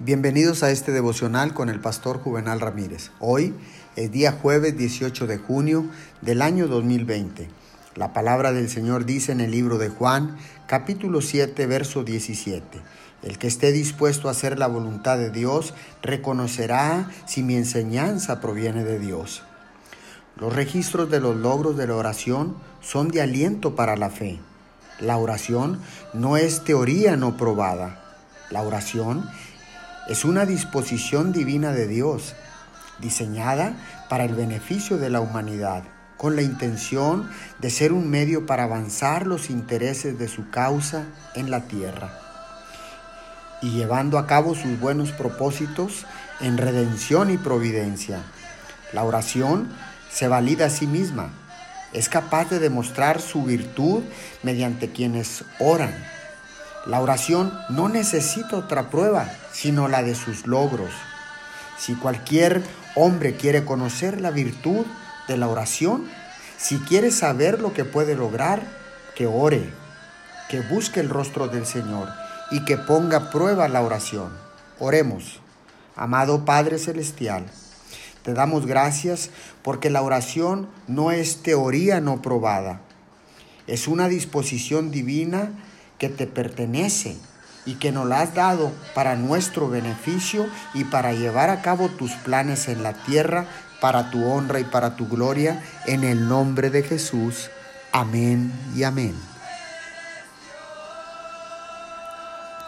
Bienvenidos a este devocional con el pastor Juvenal Ramírez. Hoy es día jueves 18 de junio del año 2020. La palabra del Señor dice en el libro de Juan, capítulo 7, verso 17. El que esté dispuesto a hacer la voluntad de Dios reconocerá si mi enseñanza proviene de Dios. Los registros de los logros de la oración son de aliento para la fe. La oración no es teoría no probada. La oración es una disposición divina de Dios, diseñada para el beneficio de la humanidad, con la intención de ser un medio para avanzar los intereses de su causa en la tierra y llevando a cabo sus buenos propósitos en redención y providencia. La oración se valida a sí misma, es capaz de demostrar su virtud mediante quienes oran la oración no necesita otra prueba, sino la de sus logros. Si cualquier hombre quiere conocer la virtud de la oración, si quiere saber lo que puede lograr, que ore, que busque el rostro del Señor y que ponga a prueba la oración. Oremos. Amado Padre Celestial, te damos gracias porque la oración no es teoría no probada, es una disposición divina que te pertenece y que nos la has dado para nuestro beneficio y para llevar a cabo tus planes en la tierra para tu honra y para tu gloria, en el nombre de Jesús. Amén y amén.